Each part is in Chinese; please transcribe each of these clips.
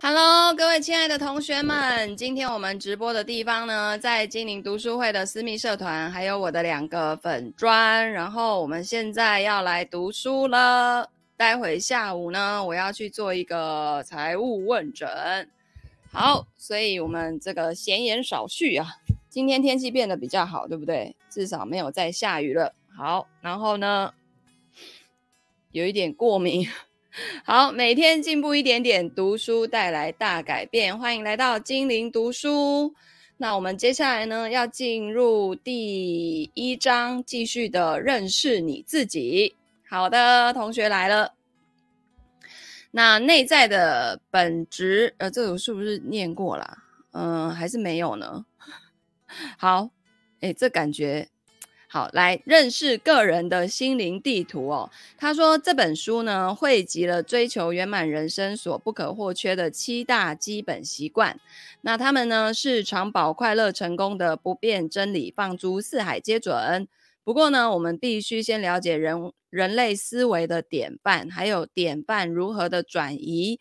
Hello，各位亲爱的同学们，今天我们直播的地方呢，在金陵读书会的私密社团，还有我的两个粉专。然后我们现在要来读书了。待会下午呢，我要去做一个财务问诊。好，所以我们这个闲言少叙啊。今天天气变得比较好，对不对？至少没有再下雨了。好，然后呢，有一点过敏。好，每天进步一点点，读书带来大改变。欢迎来到精灵读书。那我们接下来呢，要进入第一章，继续的认识你自己。好的，同学来了。那内在的本质，呃，这个是不是念过了？嗯、还是没有呢？好，诶，这感觉。好，来认识个人的心灵地图哦。他说这本书呢，汇集了追求圆满人生所不可或缺的七大基本习惯。那他们呢，是长保快乐成功的不变真理，放诸四海皆准。不过呢，我们必须先了解人人类思维的典范，还有典范如何的转移。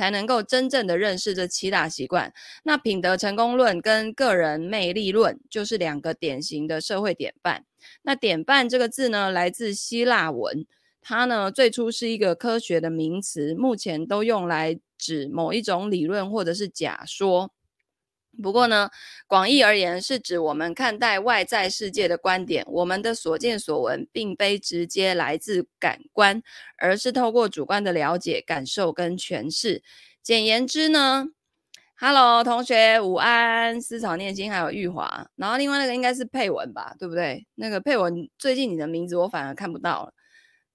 才能够真正的认识这七大习惯。那品德成功论跟个人魅力论就是两个典型的社会典范。那典范这个字呢，来自希腊文，它呢最初是一个科学的名词，目前都用来指某一种理论或者是假说。不过呢，广义而言，是指我们看待外在世界的观点。我们的所见所闻，并非直接来自感官，而是透过主观的了解、感受跟诠释。简言之呢，Hello，同学，午安，思草念心，还有玉华。然后另外那个应该是配文吧，对不对？那个配文，最近你的名字我反而看不到了，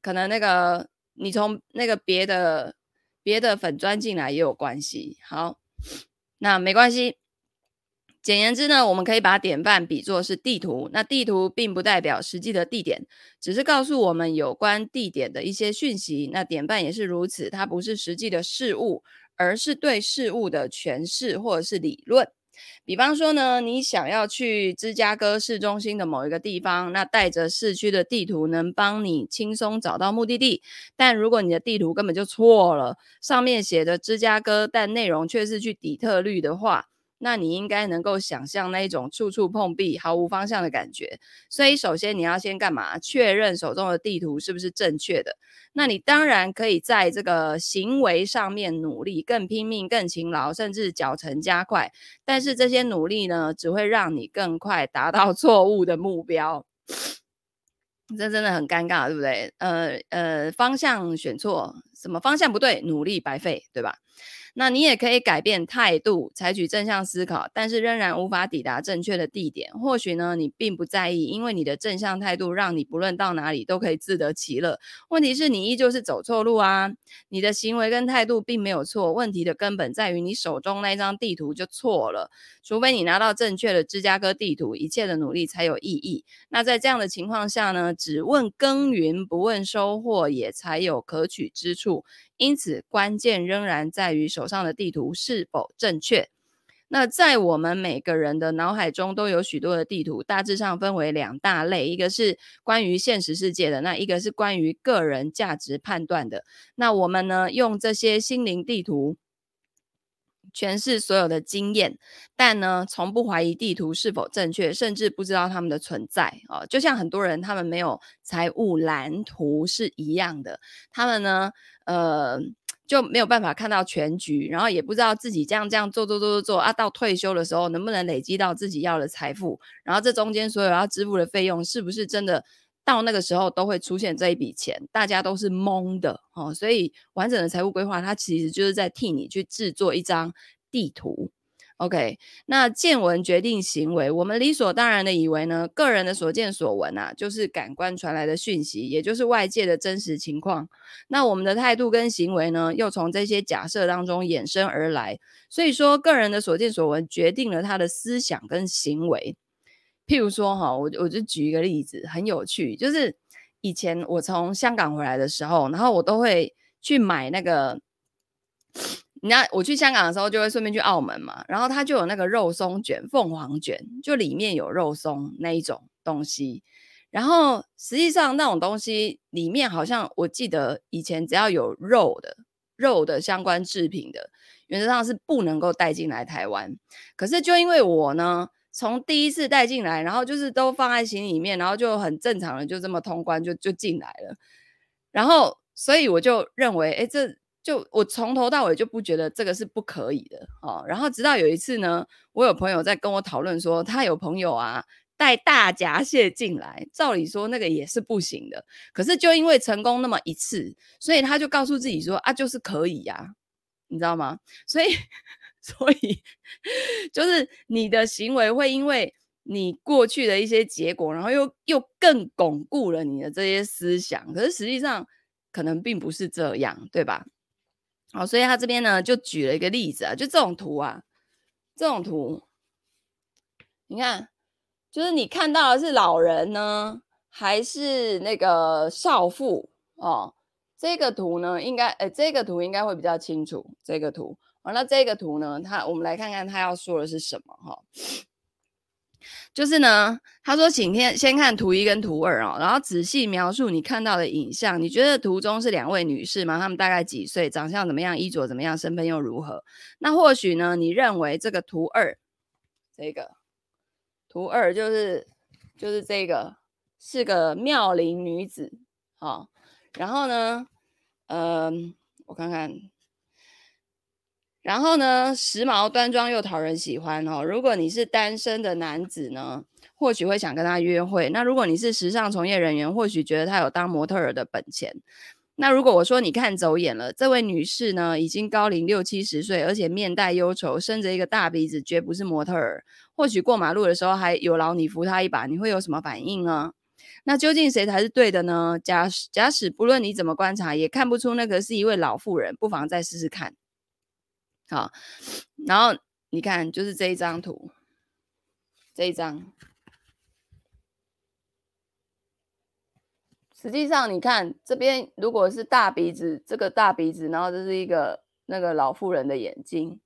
可能那个你从那个别的别的粉专进来也有关系。好，那没关系。简言之呢，我们可以把典范比作是地图。那地图并不代表实际的地点，只是告诉我们有关地点的一些讯息。那典范也是如此，它不是实际的事物，而是对事物的诠释或者是理论。比方说呢，你想要去芝加哥市中心的某一个地方，那带着市区的地图能帮你轻松找到目的地。但如果你的地图根本就错了，上面写着芝加哥，但内容却是去底特律的话，那你应该能够想象那一种处处碰壁、毫无方向的感觉。所以，首先你要先干嘛？确认手中的地图是不是正确的。那你当然可以在这个行为上面努力，更拼命、更勤劳，甚至脚程加快。但是这些努力呢，只会让你更快达到 错误的目标。这真的很尴尬，对不对？呃呃，方向选错，什么方向不对，努力白费，对吧？那你也可以改变态度，采取正向思考，但是仍然无法抵达正确的地点。或许呢，你并不在意，因为你的正向态度让你不论到哪里都可以自得其乐。问题是你依旧是走错路啊！你的行为跟态度并没有错，问题的根本在于你手中那张地图就错了。除非你拿到正确的芝加哥地图，一切的努力才有意义。那在这样的情况下呢，只问耕耘不问收获，也才有可取之处。因此，关键仍然在于手手上的地图是否正确。那在我们每个人的脑海中都有许多的地图，大致上分为两大类：一个是关于现实世界的，那一个是关于个人价值判断的。那我们呢，用这些心灵地图诠释所有的经验，但呢，从不怀疑地图是否正确，甚至不知道他们的存在啊。就像很多人他们没有财务蓝图是一样的，他们呢。呃，就没有办法看到全局，然后也不知道自己这样这样做做做做做啊，到退休的时候能不能累积到自己要的财富，然后这中间所有要支付的费用是不是真的到那个时候都会出现这一笔钱，大家都是懵的哦。所以完整的财务规划，它其实就是在替你去制作一张地图。OK，那见闻决定行为，我们理所当然的以为呢，个人的所见所闻啊，就是感官传来的讯息，也就是外界的真实情况。那我们的态度跟行为呢，又从这些假设当中衍生而来。所以说，个人的所见所闻决定了他的思想跟行为。譬如说哈，我我就举一个例子，很有趣，就是以前我从香港回来的时候，然后我都会去买那个。你知道我去香港的时候，就会顺便去澳门嘛，然后它就有那个肉松卷、凤凰卷，就里面有肉松那一种东西。然后实际上那种东西里面好像，我记得以前只要有肉的肉的相关制品的，原则上是不能够带进来台湾。可是就因为我呢，从第一次带进来，然后就是都放在行李里面，然后就很正常的就这么通关就就进来了。然后所以我就认为，哎，这就我从头到尾就不觉得这个是不可以的哦。然后直到有一次呢，我有朋友在跟我讨论说，他有朋友啊。带大闸蟹进来，照理说那个也是不行的。可是就因为成功那么一次，所以他就告诉自己说啊，就是可以呀，你知道吗？所以，所以就是你的行为会因为你过去的一些结果，然后又又更巩固了你的这些思想。可是实际上可能并不是这样，对吧？好，所以他这边呢就举了一个例子啊，就这种图啊，这种图，你看。就是你看到的是老人呢，还是那个少妇哦？这个图呢，应该，诶，这个图应该会比较清楚。这个图，好，那这个图呢，他我们来看看他要说的是什么哈？就是呢，他说，请先先看图一跟图二哦，然后仔细描述你看到的影像。你觉得图中是两位女士吗？她们大概几岁？长相怎么样？衣着怎么样？身份又如何？那或许呢，你认为这个图二，这个。图二就是就是这个是个妙龄女子，好，然后呢，嗯，我看看，然后呢，时髦端庄又讨人喜欢哦。如果你是单身的男子呢，或许会想跟她约会；那如果你是时尚从业人员，或许觉得她有当模特儿的本钱。那如果我说你看走眼了，这位女士呢，已经高龄六七十岁，而且面带忧愁，生着一个大鼻子，绝不是模特儿。或许过马路的时候还有劳你扶她一把，你会有什么反应呢？那究竟谁才是对的呢？假使假使不论你怎么观察，也看不出那个是一位老妇人，不妨再试试看。好，然后你看，就是这一张图，这一张。实际上，你看这边，如果是大鼻子，这个大鼻子，然后这是一个那个老妇人的眼睛，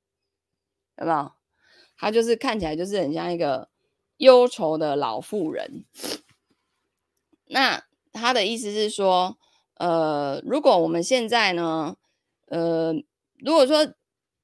有没有？她就是看起来就是很像一个忧愁的老妇人。那他的意思是说，呃，如果我们现在呢，呃，如果说。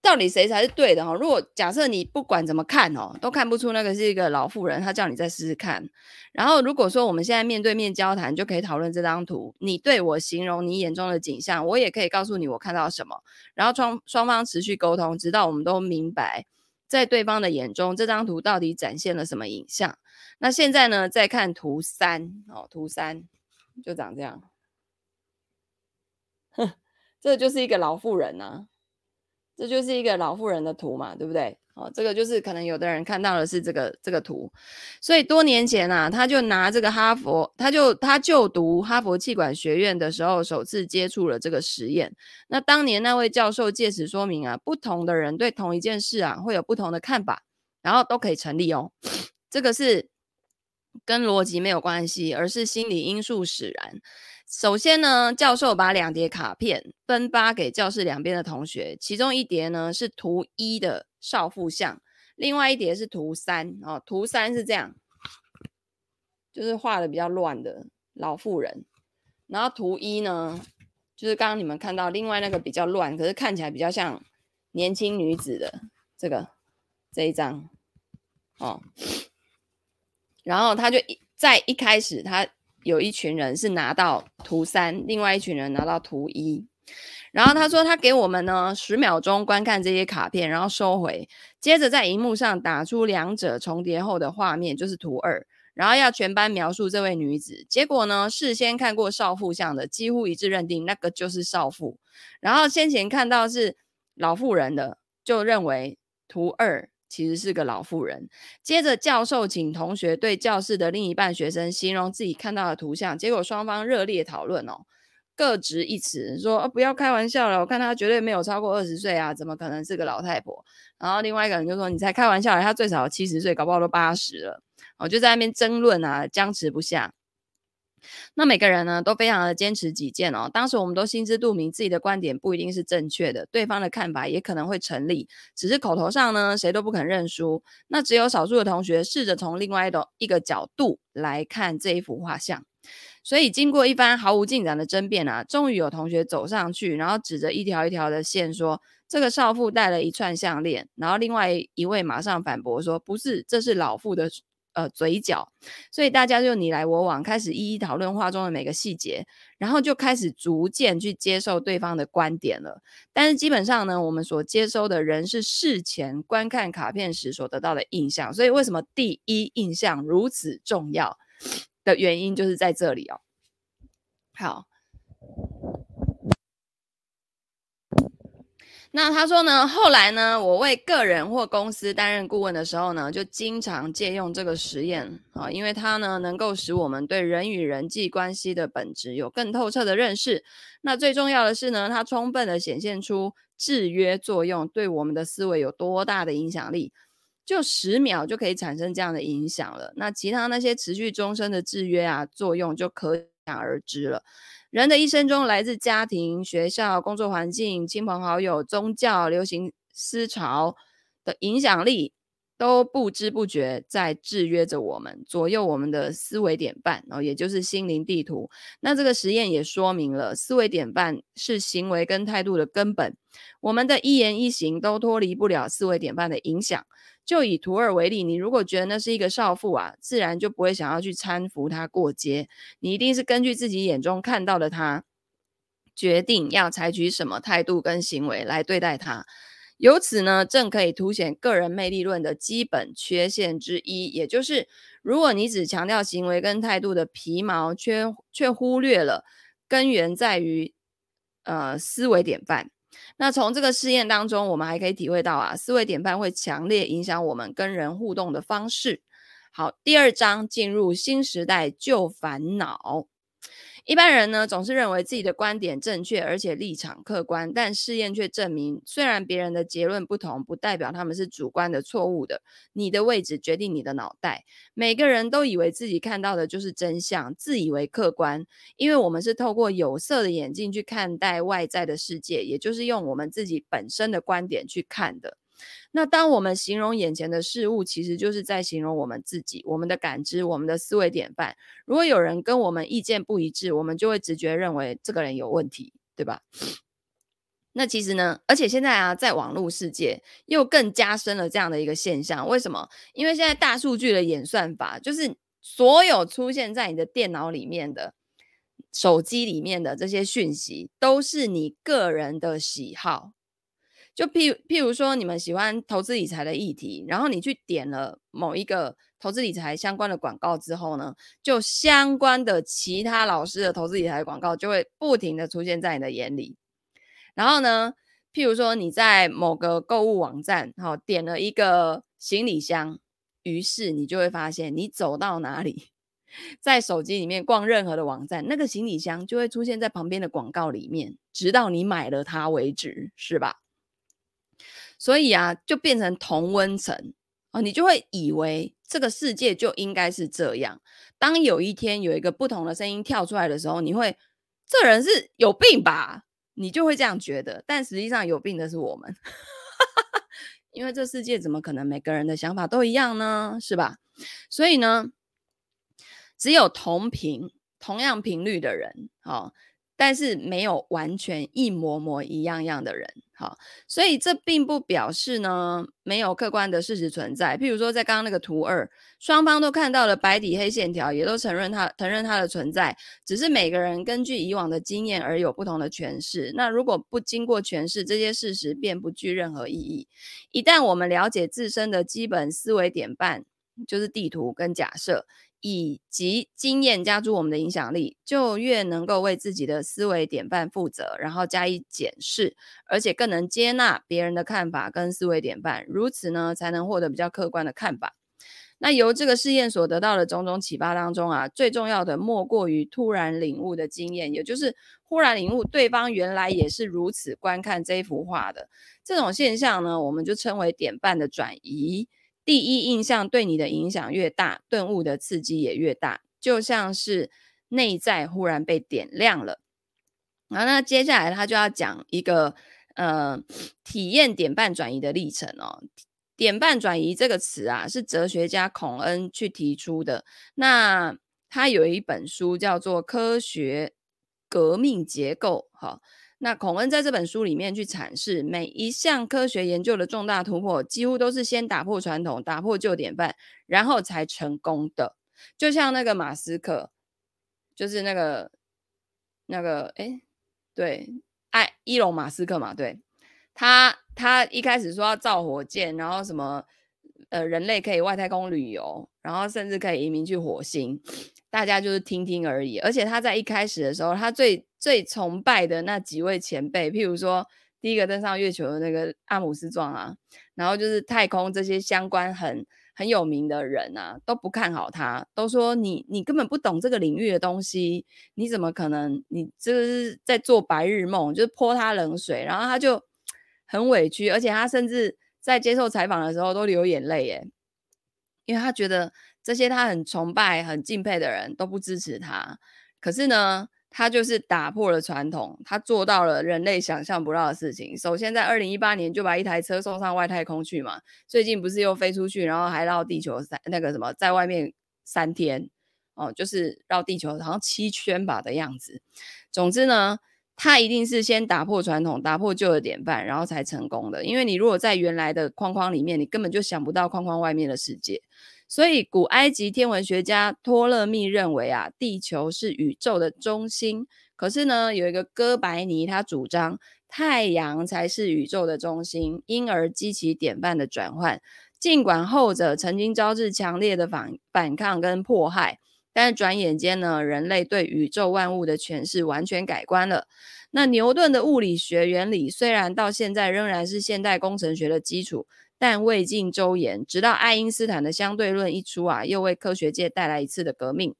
到底谁才是对的哈？如果假设你不管怎么看哦，都看不出那个是一个老妇人，他叫你再试试看。然后如果说我们现在面对面交谈，就可以讨论这张图，你对我形容你眼中的景象，我也可以告诉你我看到什么。然后双双方持续沟通，直到我们都明白，在对方的眼中这张图到底展现了什么影像。那现在呢，再看图三哦，图三就长这样，哼，这就是一个老妇人啊。这就是一个老妇人的图嘛，对不对？哦，这个就是可能有的人看到的是这个这个图，所以多年前啊，他就拿这个哈佛，他就他就读哈佛气管学院的时候，首次接触了这个实验。那当年那位教授借此说明啊，不同的人对同一件事啊会有不同的看法，然后都可以成立哦。这个是跟逻辑没有关系，而是心理因素使然。首先呢，教授把两叠卡片分发给教室两边的同学，其中一叠呢是图一的少妇像，另外一叠是图三哦。图三是这样，就是画的比较乱的老妇人，然后图一呢，就是刚刚你们看到另外那个比较乱，可是看起来比较像年轻女子的这个这一张哦。然后他就一在一开始他。有一群人是拿到图三，另外一群人拿到图一。然后他说他给我们呢十秒钟观看这些卡片，然后收回，接着在荧幕上打出两者重叠后的画面，就是图二。然后要全班描述这位女子。结果呢，事先看过少妇像的几乎一致认定那个就是少妇。然后先前看到是老妇人的，就认为图二。其实是个老妇人。接着，教授请同学对教室的另一半学生形容自己看到的图像，结果双方热烈讨论哦，各执一词，说：“哦，不要开玩笑了，我看她绝对没有超过二十岁啊，怎么可能是个老太婆？”然后另外一个人就说：“你才开玩笑，她最少七十岁，搞不好都八十了。”哦，就在那边争论啊，僵持不下。那每个人呢都非常的坚持己见哦。当时我们都心知肚明，自己的观点不一定是正确的，对方的看法也可能会成立，只是口头上呢谁都不肯认输。那只有少数的同学试着从另外一种一个角度来看这一幅画像。所以经过一番毫无进展的争辩啊，终于有同学走上去，然后指着一条一条的线说：“这个少妇戴了一串项链。”然后另外一位马上反驳说：“不是，这是老妇的。”呃，嘴角，所以大家就你来我往，开始一一讨论画中的每个细节，然后就开始逐渐去接受对方的观点了。但是基本上呢，我们所接收的人是事前观看卡片时所得到的印象，所以为什么第一印象如此重要的原因就是在这里哦。好。那他说呢，后来呢，我为个人或公司担任顾问的时候呢，就经常借用这个实验啊，因为它呢能够使我们对人与人际关系的本质有更透彻的认识。那最重要的是呢，它充分的显现出制约作用对我们的思维有多大的影响力，就十秒就可以产生这样的影响了。那其他那些持续终身的制约啊作用就可想而知了。人的一生中，来自家庭、学校、工作环境、亲朋好友、宗教、流行思潮的影响力，都不知不觉在制约着我们，左右我们的思维典范，然后也就是心灵地图。那这个实验也说明了，思维典范是行为跟态度的根本，我们的一言一行都脱离不了思维典范的影响。就以图二为例，你如果觉得那是一个少妇啊，自然就不会想要去搀扶她过街。你一定是根据自己眼中看到的她，决定要采取什么态度跟行为来对待她。由此呢，正可以凸显个人魅力论的基本缺陷之一，也就是如果你只强调行为跟态度的皮毛，却却忽略了根源在于呃思维典范。那从这个试验当中，我们还可以体会到啊，思维典范会强烈影响我们跟人互动的方式。好，第二章进入新时代旧烦恼。一般人呢，总是认为自己的观点正确，而且立场客观，但试验却证明，虽然别人的结论不同，不代表他们是主观的错误的。你的位置决定你的脑袋。每个人都以为自己看到的就是真相，自以为客观，因为我们是透过有色的眼镜去看待外在的世界，也就是用我们自己本身的观点去看的。那当我们形容眼前的事物，其实就是在形容我们自己、我们的感知、我们的思维典范。如果有人跟我们意见不一致，我们就会直觉认为这个人有问题，对吧？那其实呢，而且现在啊，在网络世界又更加深了这样的一个现象。为什么？因为现在大数据的演算法，就是所有出现在你的电脑里面的、手机里面的这些讯息，都是你个人的喜好。就譬如譬如说，你们喜欢投资理财的议题，然后你去点了某一个投资理财相关的广告之后呢，就相关的其他老师的投资理财广告就会不停的出现在你的眼里。然后呢，譬如说你在某个购物网站，好，点了一个行李箱，于是你就会发现，你走到哪里，在手机里面逛任何的网站，那个行李箱就会出现在旁边的广告里面，直到你买了它为止，是吧？所以啊，就变成同温层哦，你就会以为这个世界就应该是这样。当有一天有一个不同的声音跳出来的时候，你会，这人是有病吧？你就会这样觉得。但实际上有病的是我们，因为这世界怎么可能每个人的想法都一样呢？是吧？所以呢，只有同频、同样频率的人，哦但是没有完全一模模一样样的人，好，所以这并不表示呢，没有客观的事实存在。譬如说，在刚刚那个图二，双方都看到了白底黑线条，也都承认它承认它的存在，只是每个人根据以往的经验而有不同的诠释。那如果不经过诠释，这些事实便不具任何意义。一旦我们了解自身的基本思维典范，就是地图跟假设。以及经验加诸我们的影响力，就越能够为自己的思维典范负责，然后加以检视，而且更能接纳别人的看法跟思维典范，如此呢，才能获得比较客观的看法。那由这个试验所得到的种种启发当中啊，最重要的莫过于突然领悟的经验，也就是忽然领悟对方原来也是如此观看这幅画的这种现象呢，我们就称为典范的转移。第一印象对你的影响越大，顿悟的刺激也越大，就像是内在忽然被点亮了。然后，那接下来他就要讲一个呃体验点半转移的历程哦。点半转移这个词啊，是哲学家孔恩去提出的。那他有一本书叫做《科学革命结构》哈。那孔恩在这本书里面去阐释，每一项科学研究的重大突破，几乎都是先打破传统，打破旧典范，然后才成功的。就像那个马斯克，就是那个那个哎，对，爱伊隆马斯克嘛，对，他他一开始说要造火箭，然后什么呃人类可以外太空旅游，然后甚至可以移民去火星。大家就是听听而已，而且他在一开始的时候，他最最崇拜的那几位前辈，譬如说第一个登上月球的那个阿姆斯壮啊，然后就是太空这些相关很很有名的人啊，都不看好他，都说你你根本不懂这个领域的东西，你怎么可能？你这个是在做白日梦，就是泼他冷水，然后他就很委屈，而且他甚至在接受采访的时候都流眼泪耶，因为他觉得。这些他很崇拜、很敬佩的人都不支持他，可是呢，他就是打破了传统，他做到了人类想象不到的事情。首先，在二零一八年就把一台车送上外太空去嘛，最近不是又飞出去，然后还绕地球三那个什么，在外面三天哦，就是绕地球好像七圈吧的样子。总之呢，他一定是先打破传统，打破旧的典范，然后才成功的。因为你如果在原来的框框里面，你根本就想不到框框外面的世界。所以，古埃及天文学家托勒密认为啊，地球是宇宙的中心。可是呢，有一个哥白尼，他主张太阳才是宇宙的中心，因而激起典范的转换。尽管后者曾经招致强烈的反反抗跟迫害，但是转眼间呢，人类对宇宙万物的诠释完全改观了。那牛顿的物理学原理虽然到现在仍然是现代工程学的基础。但未尽周延，直到爱因斯坦的相对论一出啊，又为科学界带来一次的革命。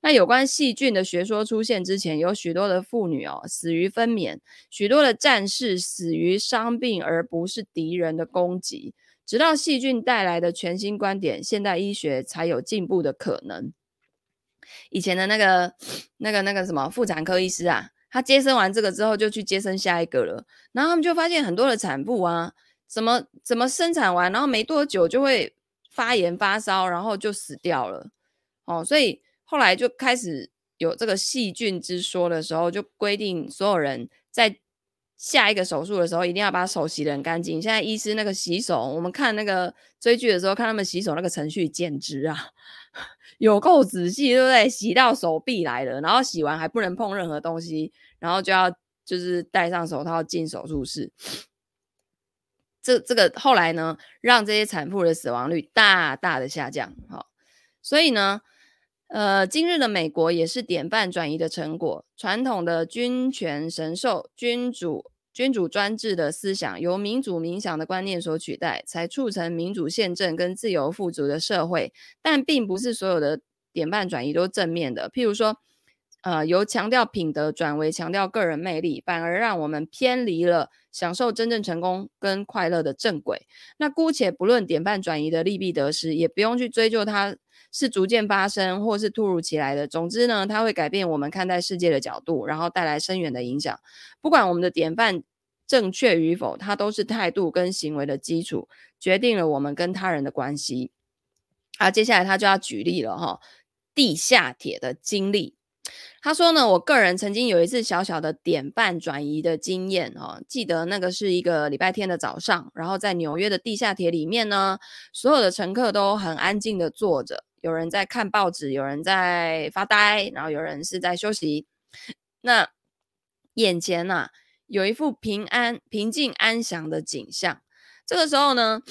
那有关细菌的学说出现之前，有许多的妇女哦死于分娩，许多的战士死于伤病，而不是敌人的攻击。直到细菌带来的全新观点，现代医学才有进步的可能。以前的那个、那个、那个什么妇产科医师啊，他接生完这个之后，就去接生下一个了，然后他们就发现很多的产妇啊。怎么怎么生产完，然后没多久就会发炎发烧，然后就死掉了。哦，所以后来就开始有这个细菌之说的时候，就规定所有人在下一个手术的时候一定要把手洗得很干净。现在医师那个洗手，我们看那个追剧的时候，看他们洗手那个程序简直啊，有够仔细，对不对？洗到手臂来了，然后洗完还不能碰任何东西，然后就要就是戴上手套进手术室。这这个后来呢，让这些产妇的死亡率大大的下降。好，所以呢，呃，今日的美国也是典范转移的成果。传统的君权神授、君主君主专制的思想，由民主冥想的观念所取代，才促成民主宪政跟自由富足的社会。但并不是所有的典范转移都正面的。譬如说，呃，由强调品德转为强调个人魅力，反而让我们偏离了。享受真正成功跟快乐的正轨。那姑且不论典范转移的利弊得失，也不用去追究它是逐渐发生或是突如其来的。总之呢，它会改变我们看待世界的角度，然后带来深远的影响。不管我们的典范正确与否，它都是态度跟行为的基础，决定了我们跟他人的关系。啊，接下来他就要举例了哈，地下铁的经历。他说呢，我个人曾经有一次小小的典范转移的经验哦，记得那个是一个礼拜天的早上，然后在纽约的地下铁里面呢，所有的乘客都很安静的坐着，有人在看报纸，有人在发呆，然后有人是在休息。那眼前呐，有一副平安、平静、安详的景象。这个时候呢，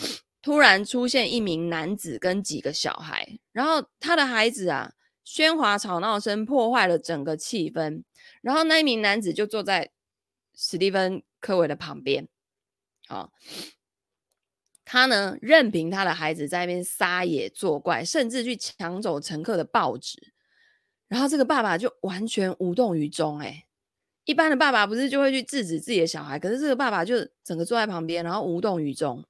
突然出现一名男子跟几个小孩，然后他的孩子啊。喧哗吵闹声破坏了整个气氛，然后那一名男子就坐在史蒂芬·科维的旁边，啊，他呢任凭他的孩子在那边撒野作怪，甚至去抢走乘客的报纸，然后这个爸爸就完全无动于衷。哎，一般的爸爸不是就会去制止自己的小孩，可是这个爸爸就整个坐在旁边，然后无动于衷。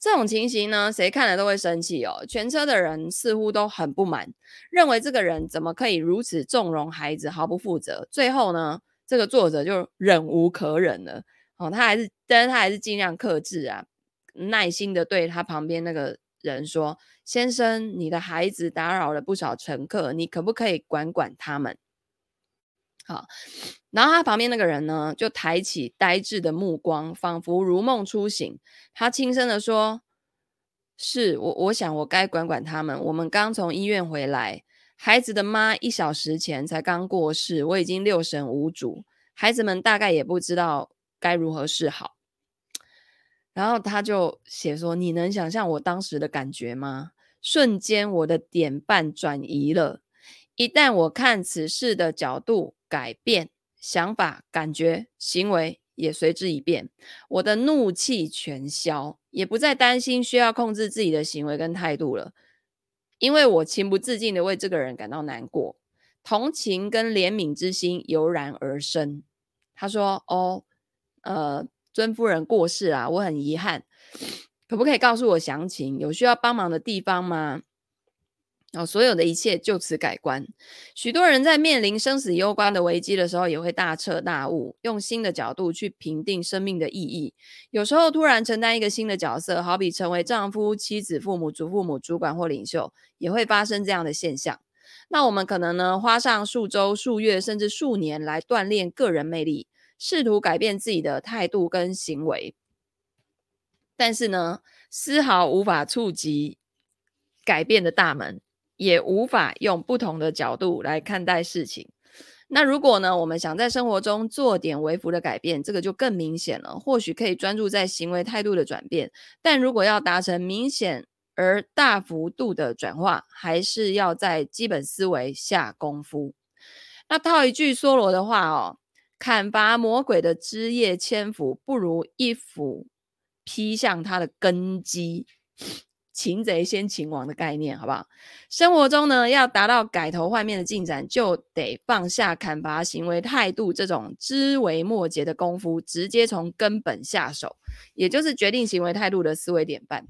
这种情形呢，谁看了都会生气哦。全车的人似乎都很不满，认为这个人怎么可以如此纵容孩子，毫不负责。最后呢，这个作者就忍无可忍了哦，他还是，但是他还是尽量克制啊，耐心的对他旁边那个人说：“先生，你的孩子打扰了不少乘客，你可不可以管管他们？”好，然后他旁边那个人呢，就抬起呆滞的目光，仿佛如梦初醒。他轻声地说：“是我，我想我该管管他们。我们刚从医院回来，孩子的妈一小时前才刚过世，我已经六神无主，孩子们大概也不知道该如何是好。”然后他就写说：“你能想象我当时的感觉吗？瞬间，我的点半转移了。一旦我看此事的角度。”改变想法、感觉、行为也随之一变，我的怒气全消，也不再担心需要控制自己的行为跟态度了，因为我情不自禁地为这个人感到难过，同情跟怜悯之心油然而生。他说：“哦，呃，尊夫人过世啊，我很遗憾，可不可以告诉我详情？有需要帮忙的地方吗？”哦，所有的一切就此改观。许多人在面临生死攸关的危机的时候，也会大彻大悟，用新的角度去评定生命的意义。有时候，突然承担一个新的角色，好比成为丈夫、妻子、父母、祖父母、主管或领袖，也会发生这样的现象。那我们可能呢，花上数周、数月，甚至数年来锻炼个人魅力，试图改变自己的态度跟行为，但是呢，丝毫无法触及改变的大门。也无法用不同的角度来看待事情。那如果呢，我们想在生活中做点微幅的改变，这个就更明显了。或许可以专注在行为态度的转变，但如果要达成明显而大幅度的转化，还是要在基本思维下功夫。那套一句梭罗的话哦，砍伐魔鬼的枝叶千斧，不如一斧劈向他的根基。擒贼先擒王的概念，好不好？生活中呢，要达到改头换面的进展，就得放下砍伐行为态度这种枝微末节的功夫，直接从根本下手，也就是决定行为态度的思维典范。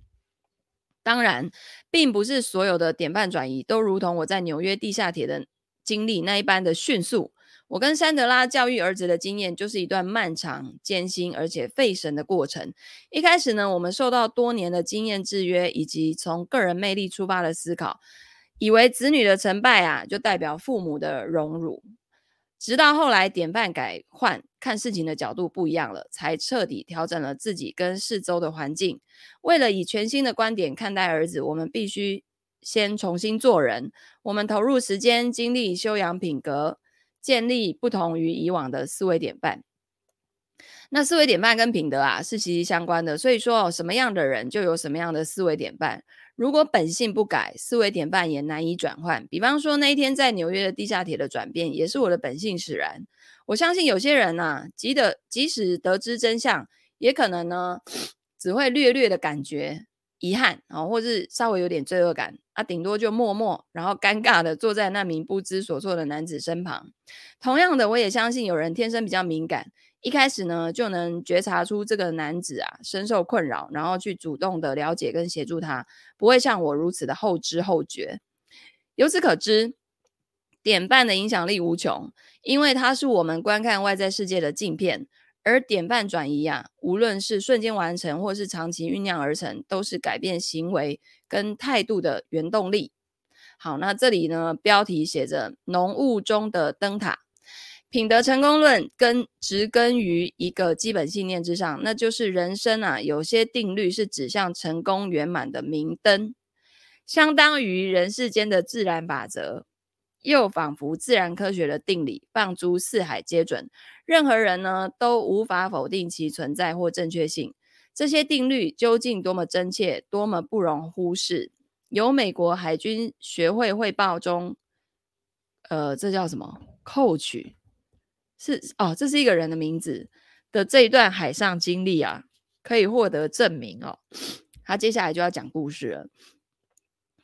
当然，并不是所有的典范转移都如同我在纽约地下铁的经历那一般的迅速。我跟珊德拉教育儿子的经验，就是一段漫长、艰辛而且费神的过程。一开始呢，我们受到多年的经验制约，以及从个人魅力出发的思考，以为子女的成败啊，就代表父母的荣辱。直到后来典范改换，看事情的角度不一样了，才彻底调整了自己跟四周的环境。为了以全新的观点看待儿子，我们必须先重新做人。我们投入时间、精力，修养品格。建立不同于以往的思维典范，那思维典范跟品德啊是息息相关的。所以说，哦什么样的人就有什么样的思维典范。如果本性不改，思维典范也难以转换。比方说，那一天在纽约的地下铁的转变，也是我的本性使然。我相信有些人呐、即得即使得知真相，也可能呢 只会略略的感觉。遗憾啊，或是稍微有点罪恶感啊，顶多就默默，然后尴尬的坐在那名不知所措的男子身旁。同样的，我也相信有人天生比较敏感，一开始呢就能觉察出这个男子啊深受困扰，然后去主动的了解跟协助他，不会像我如此的后知后觉。由此可知，典范的影响力无穷，因为它是我们观看外在世界的镜片。而典范转移啊，无论是瞬间完成，或是长期酝酿而成，都是改变行为跟态度的原动力。好，那这里呢，标题写着“浓雾中的灯塔”，品德成功论根植根于一个基本信念之上，那就是人生啊，有些定律是指向成功圆满的明灯，相当于人世间的自然法则。又仿佛自然科学的定理，放诸四海皆准。任何人呢都无法否定其存在或正确性。这些定律究竟多么真切，多么不容忽视？由美国海军学会汇报中，呃，这叫什么扣取是哦，这是一个人的名字的这一段海上经历啊，可以获得证明哦。他接下来就要讲故事了。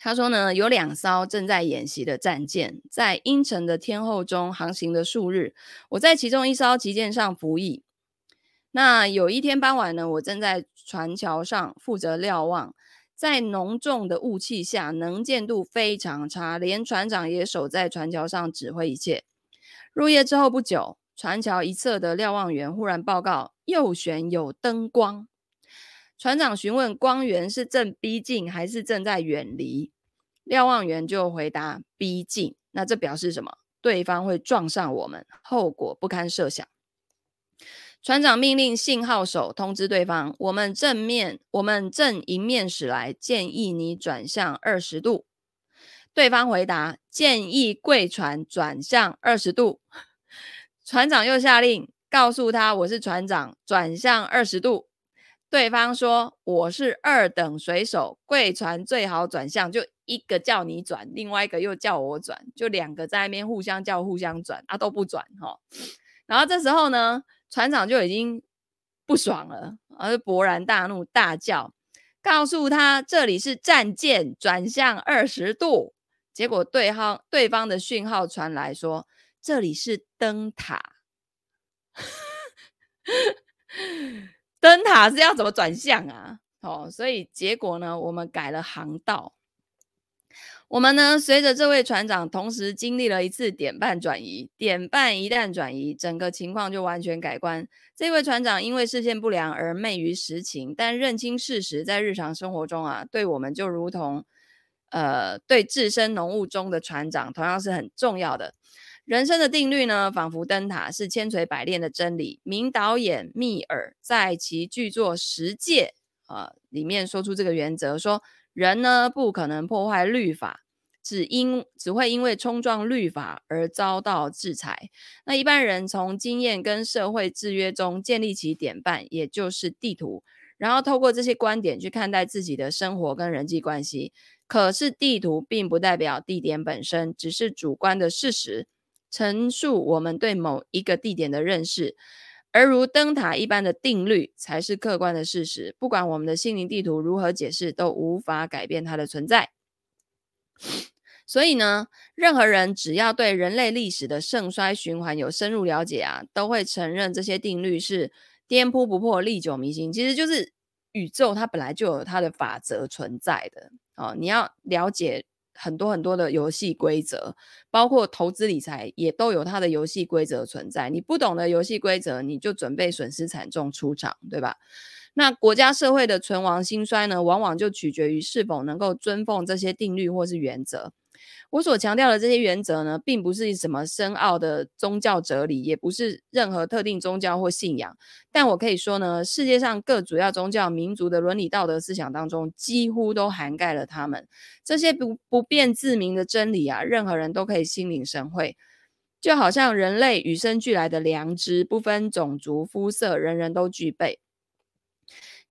他说呢，有两艘正在演习的战舰，在阴沉的天候中航行了数日。我在其中一艘旗舰上服役。那有一天傍晚呢，我正在船桥上负责瞭望，在浓重的雾气下，能见度非常差，连船长也守在船桥上指挥一切。入夜之后不久，船桥一侧的瞭望员忽然报告：右舷有灯光。船长询问光源是正逼近还是正在远离，瞭望员就回答逼近。那这表示什么？对方会撞上我们，后果不堪设想。船长命令信号手通知对方：我们正面，我们正迎面驶来，建议你转向二十度。对方回答：建议贵船转向二十度。船长又下令，告诉他我是船长，转向二十度。对方说：“我是二等水手，贵船最好转向。”就一个叫你转，另外一个又叫我转，就两个在那边互相叫、互相转啊，都不转哈。然后这时候呢，船长就已经不爽了，而勃然大怒，大叫，告诉他这里是战舰，转向二十度。结果对方对方的讯号传来说：“这里是灯塔。” 灯塔是要怎么转向啊？哦，所以结果呢，我们改了航道。我们呢，随着这位船长同时经历了一次点半转移。点半一旦转移，整个情况就完全改观。这位船长因为视线不良而昧于实情，但认清事实，在日常生活中啊，对我们就如同呃，对置身浓雾中的船长，同样是很重要的。人生的定律呢，仿佛灯塔，是千锤百炼的真理。名导演密尔在其剧作《十诫》啊里面说出这个原则，说人呢不可能破坏律法，只因只会因为冲撞律法而遭到制裁。那一般人从经验跟社会制约中建立起典范，也就是地图，然后透过这些观点去看待自己的生活跟人际关系。可是地图并不代表地点本身，只是主观的事实。陈述我们对某一个地点的认识，而如灯塔一般的定律才是客观的事实。不管我们的心灵地图如何解释，都无法改变它的存在。所以呢，任何人只要对人类历史的盛衰循环有深入了解啊，都会承认这些定律是颠扑不破、历久弥新。其实就是宇宙它本来就有它的法则存在的。哦，你要了解。很多很多的游戏规则，包括投资理财，也都有它的游戏规则存在。你不懂的游戏规则，你就准备损失惨重出场，对吧？那国家社会的存亡兴衰呢，往往就取决于是否能够遵奉这些定律或是原则。我所强调的这些原则呢，并不是什么深奥的宗教哲理，也不是任何特定宗教或信仰。但我可以说呢，世界上各主要宗教、民族的伦理道德思想当中，几乎都涵盖了他们。这些不不辩自明的真理啊，任何人都可以心领神会。就好像人类与生俱来的良知，不分种族、肤色，人人都具备。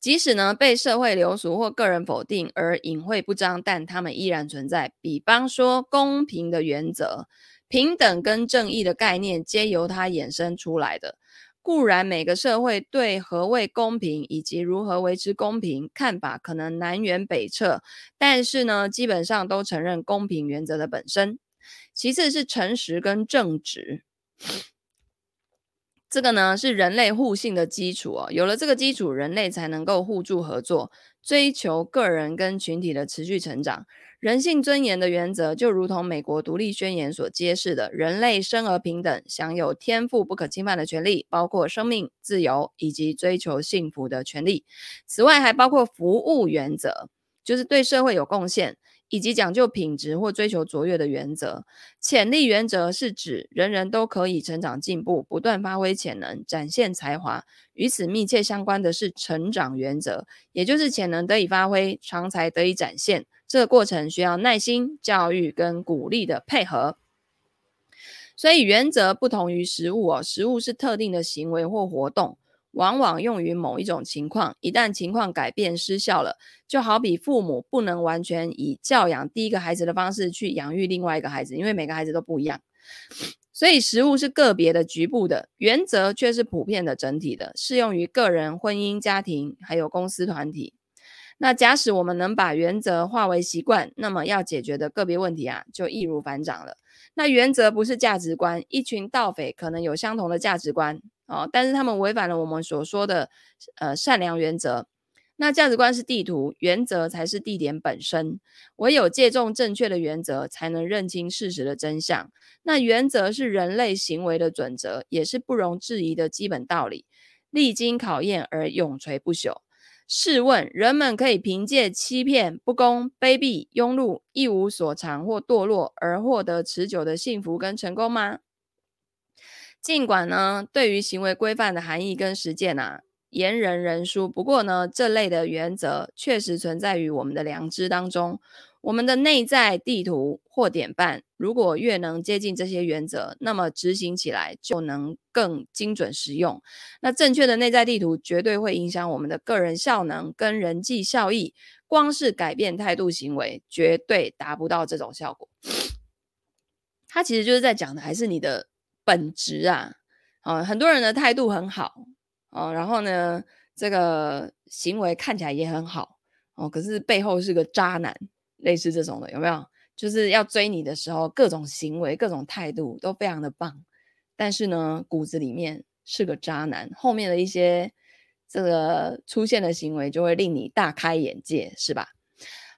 即使呢被社会流俗或个人否定而隐晦不彰，但他们依然存在。比方说，公平的原则、平等跟正义的概念，皆由它衍生出来的。固然，每个社会对何谓公平以及如何维持公平看法可能南辕北辙，但是呢，基本上都承认公平原则的本身。其次是诚实跟正直。这个呢是人类互信的基础哦，有了这个基础，人类才能够互助合作，追求个人跟群体的持续成长。人性尊严的原则，就如同美国独立宣言所揭示的，人类生而平等，享有天赋不可侵犯的权利，包括生命、自由以及追求幸福的权利。此外，还包括服务原则，就是对社会有贡献。以及讲究品质或追求卓越的原则，潜力原则是指人人都可以成长进步，不断发挥潜能，展现才华。与此密切相关的是成长原则，也就是潜能得以发挥，长才得以展现。这个过程需要耐心、教育跟鼓励的配合。所以原则不同于实物哦，实物是特定的行为或活动。往往用于某一种情况，一旦情况改变失效了，就好比父母不能完全以教养第一个孩子的方式去养育另外一个孩子，因为每个孩子都不一样。所以食物是个别的、局部的，原则却是普遍的、整体的，适用于个人、婚姻、家庭，还有公司团体。那假使我们能把原则化为习惯，那么要解决的个别问题啊，就易如反掌了。那原则不是价值观，一群盗匪可能有相同的价值观。哦，但是他们违反了我们所说的呃善良原则。那价值观是地图，原则才是地点本身。唯有借重正确的原则，才能认清事实的真相。那原则是人类行为的准则，也是不容置疑的基本道理，历经考验而永垂不朽。试问，人们可以凭借欺骗、不公、卑鄙、庸碌、一无所长或堕落而获得持久的幸福跟成功吗？尽管呢，对于行为规范的含义跟实践啊，言人人殊。不过呢，这类的原则确实存在于我们的良知当中。我们的内在地图或典范，如果越能接近这些原则，那么执行起来就能更精准实用。那正确的内在地图绝对会影响我们的个人效能跟人际效益。光是改变态度行为，绝对达不到这种效果。他其实就是在讲的还是你的本质啊。啊，很多人的态度很好哦，然后呢，这个行为看起来也很好哦，可是背后是个渣男。类似这种的有没有？就是要追你的时候，各种行为、各种态度都非常的棒，但是呢，骨子里面是个渣男。后面的一些这个出现的行为，就会令你大开眼界，是吧？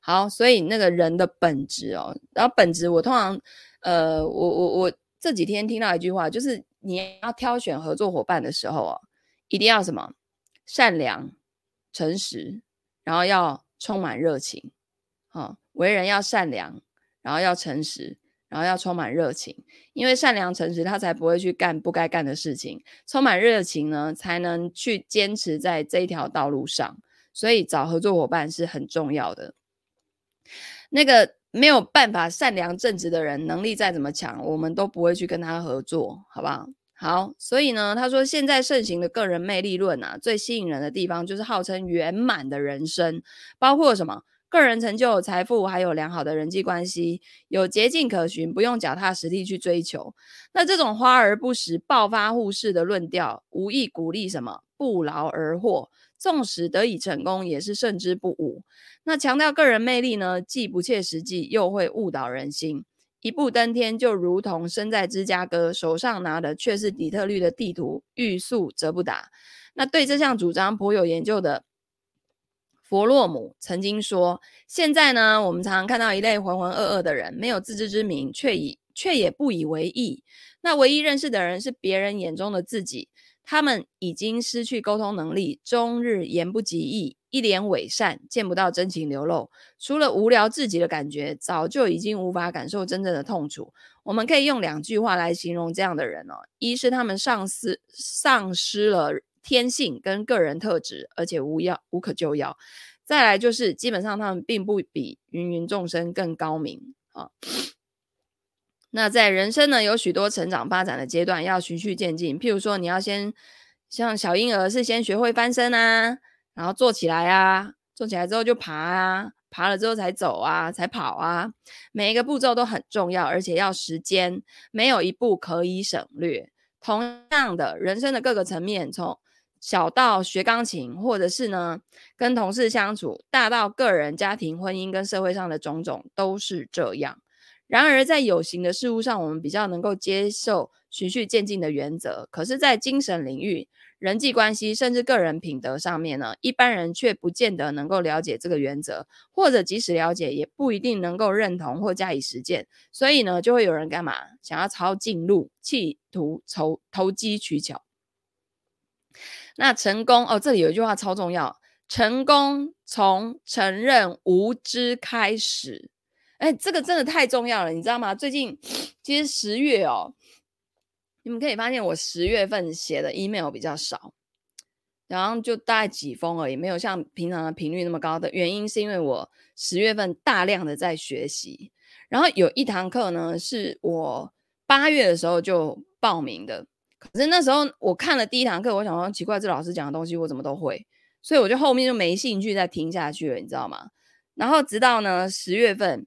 好，所以那个人的本质哦，然后本质，我通常呃，我我我这几天听到一句话，就是你要挑选合作伙伴的时候哦，一定要什么？善良、诚实，然后要充满热情，哦为人要善良，然后要诚实，然后要充满热情。因为善良诚实，他才不会去干不该干的事情；充满热情呢，才能去坚持在这一条道路上。所以找合作伙伴是很重要的。那个没有办法善良正直的人，能力再怎么强，我们都不会去跟他合作，好不好？好，所以呢，他说现在盛行的个人魅力论啊，最吸引人的地方就是号称圆满的人生，包括什么？个人成就、财富，还有良好的人际关系，有捷径可循，不用脚踏实地去追求。那这种花而不实、暴发户式的论调，无意鼓励什么不劳而获，纵使得以成功，也是胜之不武。那强调个人魅力呢，既不切实际，又会误导人心。一步登天，就如同身在芝加哥，手上拿的却是底特律的地图，欲速则不达。那对这项主张颇有研究的。弗洛姆曾经说：“现在呢，我们常常看到一类浑浑噩噩的人，没有自知之明，却以却也不以为意。那唯一认识的人是别人眼中的自己。他们已经失去沟通能力，终日言不及义，一脸伪善，见不到真情流露，除了无聊至极的感觉，早就已经无法感受真正的痛楚。我们可以用两句话来形容这样的人哦：一是他们丧失丧失了。”天性跟个人特质，而且无药无可救药。再来就是，基本上他们并不比芸芸众生更高明啊。那在人生呢，有许多成长发展的阶段，要循序渐进。譬如说，你要先像小婴儿是先学会翻身啊，然后坐起来啊，坐起来之后就爬啊，爬了之后才走啊，才跑啊。每一个步骤都很重要，而且要时间，没有一步可以省略。同样的，人生的各个层面，从小到学钢琴，或者是呢跟同事相处；大到个人、家庭、婚姻跟社会上的种种，都是这样。然而，在有形的事物上，我们比较能够接受循序渐进的原则；可是，在精神领域、人际关系甚至个人品德上面呢，一般人却不见得能够了解这个原则，或者即使了解，也不一定能够认同或加以实践。所以呢，就会有人干嘛？想要抄近路，企图投投机取巧。那成功哦，这里有一句话超重要，成功从承认无知开始。哎，这个真的太重要了，你知道吗？最近其实十月哦，你们可以发现我十月份写的 email 比较少，然后就大概几封而已，没有像平常的频率那么高的原因，是因为我十月份大量的在学习，然后有一堂课呢，是我八月的时候就报名的。可是那时候我看了第一堂课，我想说奇怪，这老师讲的东西我怎么都会，所以我就后面就没兴趣再听下去了，你知道吗？然后直到呢十月份，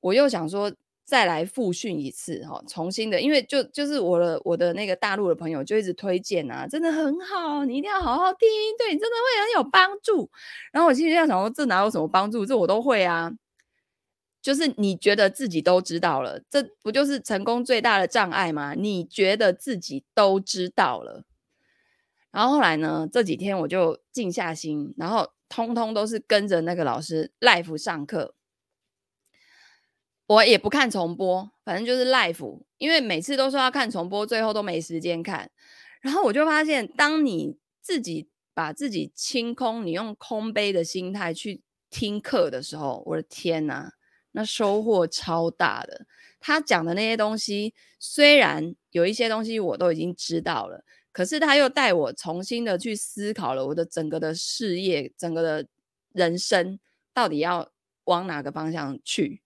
我又想说再来复训一次哈，重新的，因为就就是我的我的那个大陆的朋友就一直推荐啊，真的很好，你一定要好好听，对你真的会很有帮助。然后我心里在想说，这哪有什么帮助？这我都会啊。就是你觉得自己都知道了，这不就是成功最大的障碍吗？你觉得自己都知道了，然后后来呢？这几天我就静下心，然后通通都是跟着那个老师 live 上课，我也不看重播，反正就是 live，因为每次都说要看重播，最后都没时间看。然后我就发现，当你自己把自己清空，你用空杯的心态去听课的时候，我的天哪，那收获超大的。他讲的那些东西，虽然有一些东西我都已经知道了，可是他又带我重新的去思考了我的整个的事业，整个的人生到底要往哪个方向去。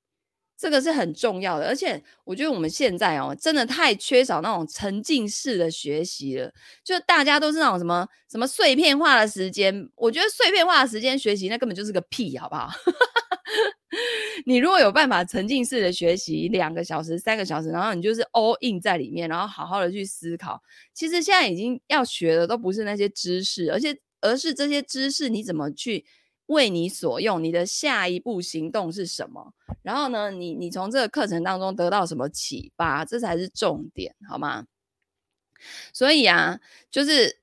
这个是很重要的，而且我觉得我们现在哦，真的太缺少那种沉浸式的学习了。就大家都是那种什么什么碎片化的时间，我觉得碎片化的时间学习那根本就是个屁，好不好？你如果有办法沉浸式的学习两个小时、三个小时，然后你就是 all in 在里面，然后好好的去思考。其实现在已经要学的都不是那些知识，而且而是这些知识你怎么去。为你所用，你的下一步行动是什么？然后呢，你你从这个课程当中得到什么启发？这才是重点，好吗？所以啊，就是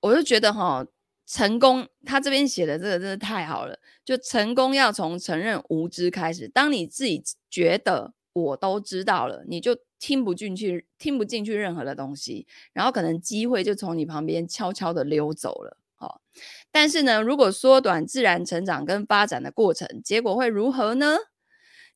我就觉得哈，成功他这边写的这个真的太好了。就成功要从承认无知开始。当你自己觉得我都知道了，你就听不进去，听不进去任何的东西，然后可能机会就从你旁边悄悄的溜走了。好，但是呢，如果缩短自然成长跟发展的过程，结果会如何呢？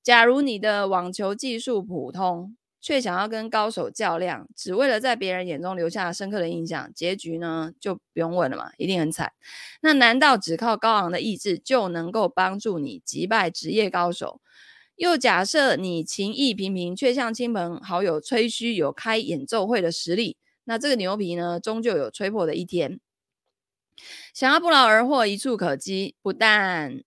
假如你的网球技术普通，却想要跟高手较量，只为了在别人眼中留下深刻的印象，结局呢就不用问了嘛，一定很惨。那难道只靠高昂的意志就能够帮助你击败职业高手？又假设你情意平平，却向亲朋好友吹嘘有开演奏会的实力，那这个牛皮呢，终究有吹破的一天。想要不劳而获、一触可及，不但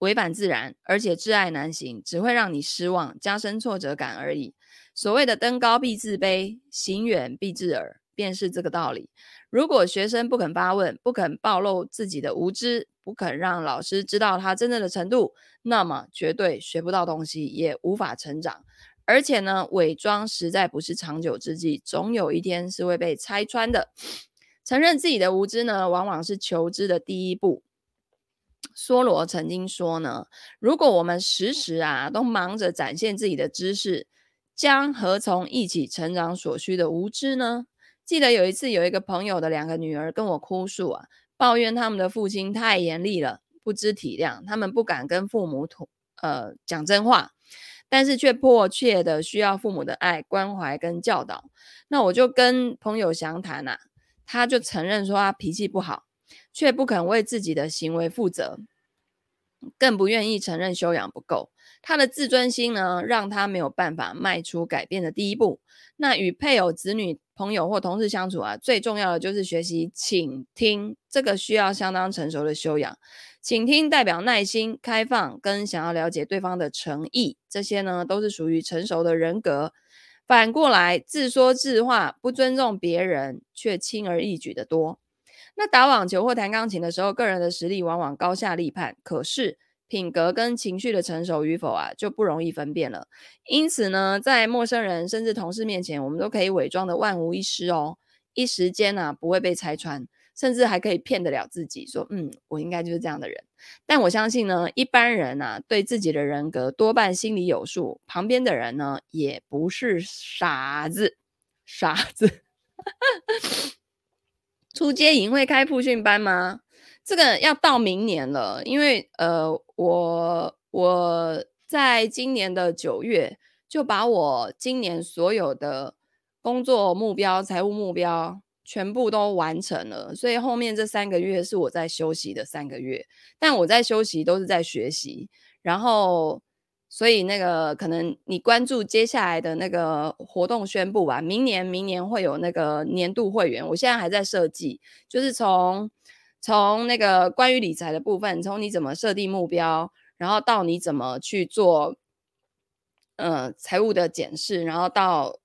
违反自然，而且挚爱难行，只会让你失望，加深挫折感而已。所谓的登高必自卑，行远必自耳，便是这个道理。如果学生不肯发问，不肯暴露自己的无知，不肯让老师知道他真正的程度，那么绝对学不到东西，也无法成长。而且呢，伪装实在不是长久之计，总有一天是会被拆穿的。承认自己的无知呢，往往是求知的第一步。梭罗曾经说呢，如果我们时时啊都忙着展现自己的知识，将何从一起成长所需的无知呢？记得有一次，有一个朋友的两个女儿跟我哭诉啊，抱怨他们的父亲太严厉了，不知体谅，他们不敢跟父母吐呃讲真话，但是却迫切的需要父母的爱、关怀跟教导。那我就跟朋友详谈啊。他就承认说他脾气不好，却不肯为自己的行为负责，更不愿意承认修养不够。他的自尊心呢，让他没有办法迈出改变的第一步。那与配偶、子女、朋友或同事相处啊，最重要的就是学习倾听，这个需要相当成熟的修养。倾听代表耐心、开放跟想要了解对方的诚意，这些呢都是属于成熟的人格。反过来，自说自话，不尊重别人，却轻而易举的多。那打网球或弹钢琴的时候，个人的实力往往高下立判，可是品格跟情绪的成熟与否啊，就不容易分辨了。因此呢，在陌生人甚至同事面前，我们都可以伪装的万无一失哦，一时间呢、啊、不会被拆穿。甚至还可以骗得了自己，说：“嗯，我应该就是这样的人。”但我相信呢，一般人呢、啊，对自己的人格多半心里有数。旁边的人呢，也不是傻子，傻子。出街营会开复训班吗？这个要到明年了，因为呃，我我在今年的九月就把我今年所有的工作目标、财务目标。全部都完成了，所以后面这三个月是我在休息的三个月，但我在休息都是在学习，然后所以那个可能你关注接下来的那个活动宣布吧，明年明年会有那个年度会员，我现在还在设计，就是从从那个关于理财的部分，从你怎么设定目标，然后到你怎么去做呃财务的检视，然后到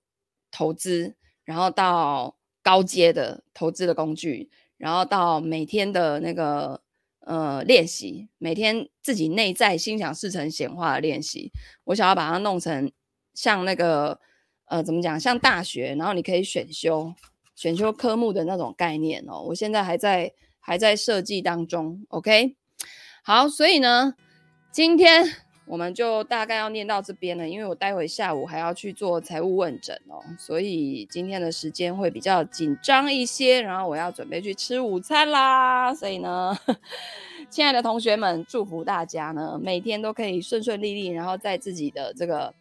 投资，然后到。高阶的投资的工具，然后到每天的那个呃练习，每天自己内在心想事成显化的练习，我想要把它弄成像那个呃怎么讲，像大学，然后你可以选修选修科目的那种概念哦。我现在还在还在设计当中，OK。好，所以呢，今天我们就大概要念到这边了，因为我待会下午还要去做财务问诊哦，所以今天的时间会比较紧张一些，然后我要准备去吃午餐啦，所以呢，亲爱的同学们，祝福大家呢每天都可以顺顺利利，然后在自己的这个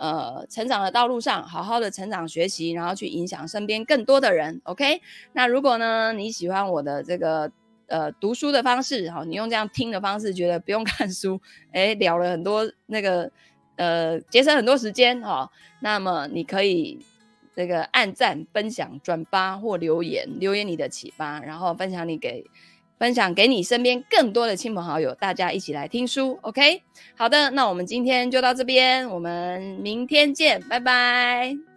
呃成长的道路上好好的成长学习，然后去影响身边更多的人。OK，那如果呢你喜欢我的这个。呃，读书的方式，好，你用这样听的方式，觉得不用看书，哎，聊了很多那个，呃，节省很多时间，哈，那么你可以这个按赞、分享、转发或留言，留言你的启发，然后分享你给分享给你身边更多的亲朋好友，大家一起来听书，OK？好的，那我们今天就到这边，我们明天见，拜拜。